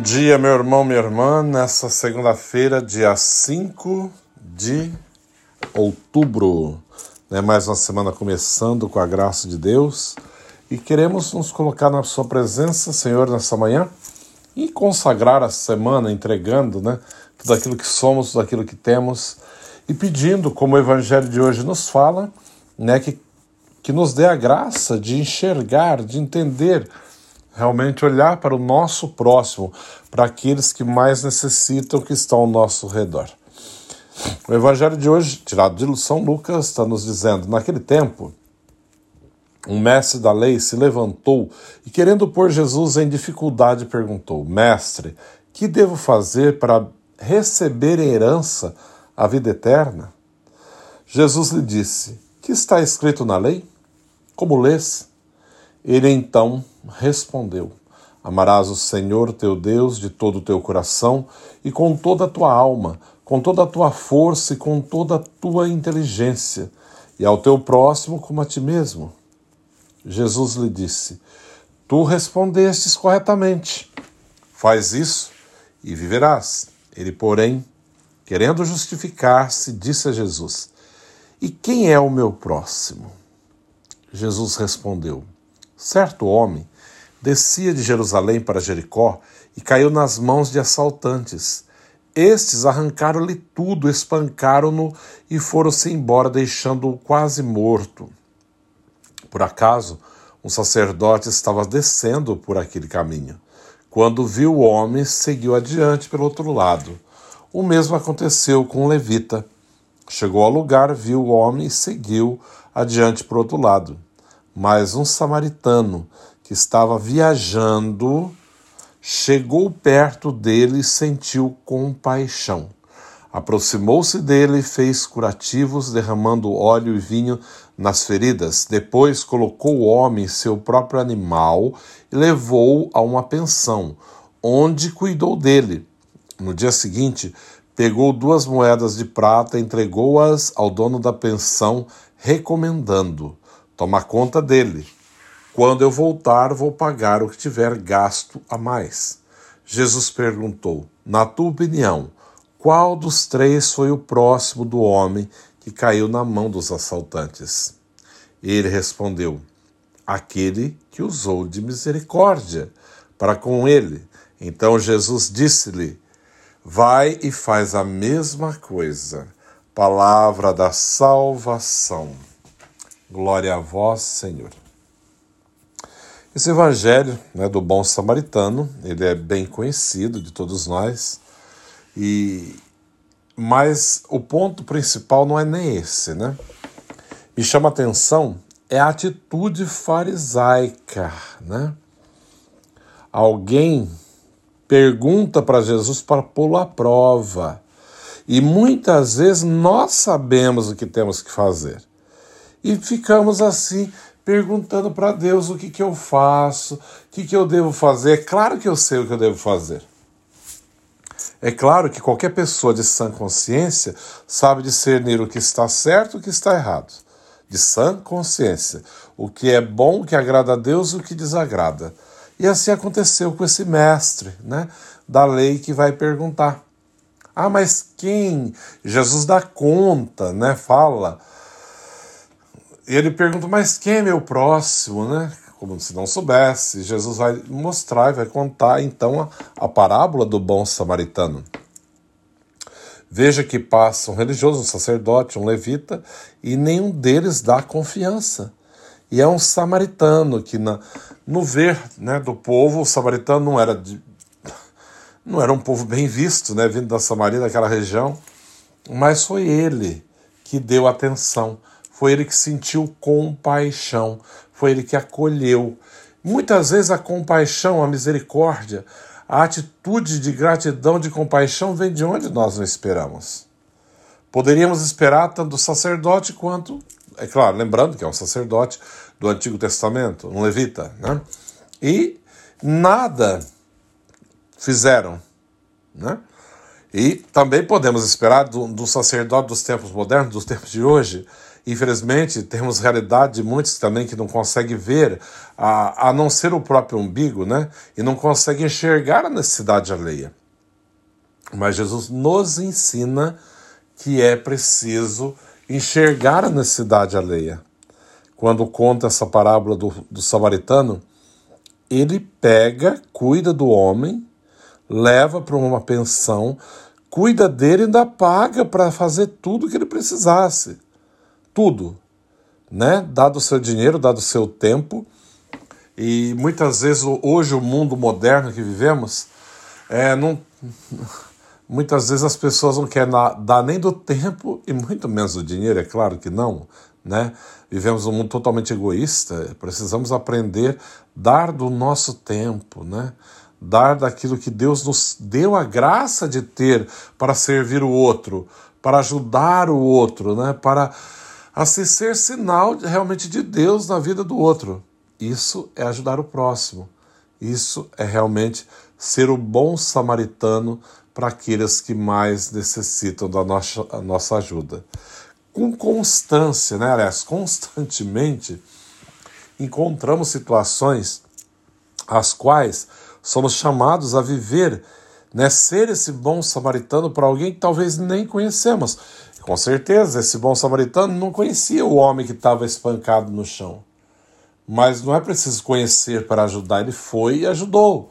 Bom dia, meu irmão, minha irmã, nessa segunda-feira, dia 5 de outubro. Né? Mais uma semana começando com a graça de Deus e queremos nos colocar na Sua presença, Senhor, nessa manhã e consagrar a semana entregando né, tudo aquilo que somos, tudo aquilo que temos e pedindo, como o Evangelho de hoje nos fala, né, que, que nos dê a graça de enxergar, de entender realmente olhar para o nosso próximo, para aqueles que mais necessitam, que estão ao nosso redor. O evangelho de hoje, tirado de São Lucas, está nos dizendo: naquele tempo, um mestre da lei se levantou e, querendo pôr Jesus em dificuldade, perguntou: Mestre, que devo fazer para receber em herança a vida eterna? Jesus lhe disse: Que está escrito na lei? Como lês? Ele então respondeu: Amarás o Senhor teu Deus de todo o teu coração e com toda a tua alma, com toda a tua força e com toda a tua inteligência, e ao teu próximo como a ti mesmo. Jesus lhe disse: Tu respondestes corretamente. Faz isso e viverás. Ele, porém, querendo justificar-se, disse a Jesus: E quem é o meu próximo? Jesus respondeu: Certo homem descia de Jerusalém para Jericó e caiu nas mãos de assaltantes. Estes arrancaram-lhe tudo, espancaram-no e foram-se embora, deixando-o quase morto. Por acaso, um sacerdote estava descendo por aquele caminho. Quando viu o homem, seguiu adiante pelo outro lado. O mesmo aconteceu com o levita. Chegou ao lugar, viu o homem e seguiu adiante por outro lado. Mas um samaritano que estava viajando chegou perto dele e sentiu compaixão. Aproximou-se dele e fez curativos, derramando óleo e vinho nas feridas. Depois colocou o homem seu próprio animal e levou-o a uma pensão, onde cuidou dele. No dia seguinte, pegou duas moedas de prata entregou-as ao dono da pensão, recomendando: Toma conta dele. Quando eu voltar, vou pagar o que tiver gasto a mais. Jesus perguntou: Na tua opinião, qual dos três foi o próximo do homem que caiu na mão dos assaltantes? Ele respondeu: Aquele que usou de misericórdia para com ele. Então Jesus disse-lhe: Vai e faz a mesma coisa. Palavra da salvação. Glória a vós, Senhor. Esse evangelho né, do bom samaritano, ele é bem conhecido de todos nós, e mas o ponto principal não é nem esse, né? Me chama a atenção é a atitude farisaica, né? Alguém pergunta para Jesus para pô-lo à prova. E muitas vezes nós sabemos o que temos que fazer e ficamos assim perguntando para Deus o que, que eu faço, o que, que eu devo fazer. É claro que eu sei o que eu devo fazer. É claro que qualquer pessoa de sã consciência sabe discernir o que está certo e o que está errado. De sã consciência. O que é bom, o que agrada a Deus e o que desagrada. E assim aconteceu com esse mestre né, da lei que vai perguntar. Ah, mas quem? Jesus dá conta, né? Fala ele pergunta, mas quem é meu próximo, né? Como se não soubesse. Jesus vai mostrar e vai contar então a, a parábola do bom samaritano. Veja que passa um religioso, um sacerdote, um levita, e nenhum deles dá confiança. E é um samaritano que, na, no ver né, do povo, o samaritano não era, de, não era um povo bem visto, né, vindo da Samaria, daquela região, mas foi ele que deu atenção, foi ele que sentiu compaixão, foi ele que acolheu. Muitas vezes a compaixão, a misericórdia, a atitude de gratidão, de compaixão vem de onde nós não esperamos. Poderíamos esperar tanto do sacerdote quanto é claro, lembrando que é um sacerdote do Antigo Testamento, um levita, né? E nada fizeram, né? E também podemos esperar do, do sacerdote dos tempos modernos, dos tempos de hoje. Infelizmente, temos realidade de muitos também que não conseguem ver, a, a não ser o próprio umbigo, né? E não conseguem enxergar a necessidade alheia. Mas Jesus nos ensina que é preciso enxergar a necessidade alheia. Quando conta essa parábola do, do samaritano, ele pega, cuida do homem, leva para uma pensão, cuida dele e ainda paga para fazer tudo que ele precisasse. Tudo. Né? Dado o seu dinheiro, dado o seu tempo. E muitas vezes, hoje, o mundo moderno que vivemos, é, não Muitas vezes as pessoas não querem dar nem do tempo e muito menos do dinheiro, é claro que não. Né? Vivemos um mundo totalmente egoísta, precisamos aprender a dar do nosso tempo, né? dar daquilo que Deus nos deu a graça de ter para servir o outro, para ajudar o outro, né? para assim ser sinal realmente de Deus na vida do outro. Isso é ajudar o próximo. Isso é realmente ser o bom samaritano para aqueles que mais necessitam da nossa, nossa ajuda. Com constância, né, aliás, constantemente, encontramos situações as quais somos chamados a viver, né, ser esse bom samaritano para alguém que talvez nem conhecemos. Com certeza, esse bom samaritano não conhecia o homem que estava espancado no chão. Mas não é preciso conhecer para ajudar, ele foi e ajudou.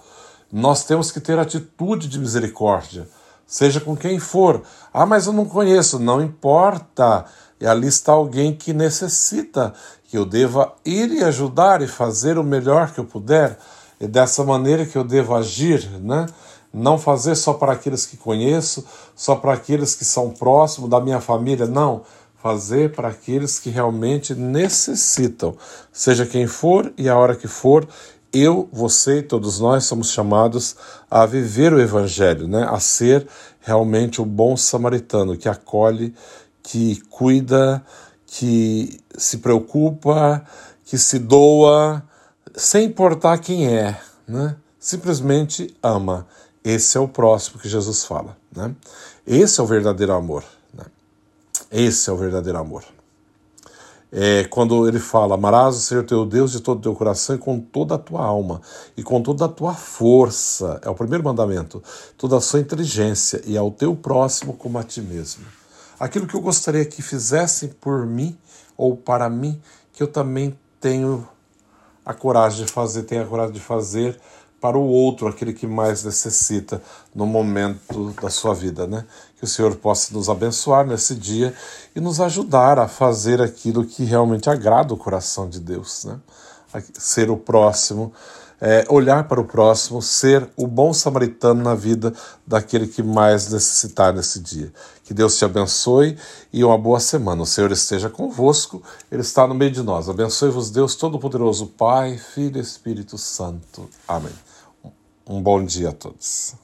Nós temos que ter atitude de misericórdia, seja com quem for. Ah, mas eu não conheço, não importa. E ali está alguém que necessita que eu deva ir e ajudar e fazer o melhor que eu puder. E dessa maneira que eu devo agir, né? Não fazer só para aqueles que conheço, só para aqueles que são próximos da minha família, não. Fazer para aqueles que realmente necessitam, seja quem for e a hora que for, eu, você e todos nós somos chamados a viver o Evangelho, né? a ser realmente o bom samaritano que acolhe, que cuida, que se preocupa, que se doa, sem importar quem é, né? simplesmente ama. Esse é o próximo que Jesus fala. Né? Esse é o verdadeiro amor. Né? Esse é o verdadeiro amor é, quando ele fala: Amarás o Senhor teu Deus de todo o teu coração e com toda a tua alma e com toda a tua força. É o primeiro mandamento. Toda a sua inteligência e ao teu próximo como a ti mesmo. Aquilo que eu gostaria que fizessem por mim ou para mim, que eu também tenho a coragem de fazer, tenho a coragem de fazer para o outro, aquele que mais necessita no momento da sua vida, né? Que o Senhor possa nos abençoar nesse dia e nos ajudar a fazer aquilo que realmente agrada o coração de Deus, né? ser o próximo, é, olhar para o próximo, ser o bom samaritano na vida daquele que mais necessitar nesse dia. Que Deus te abençoe e uma boa semana. O Senhor esteja convosco, Ele está no meio de nós. Abençoe-vos, Deus Todo-Poderoso, Pai, Filho e Espírito Santo. Amém. Um bom dia a todos.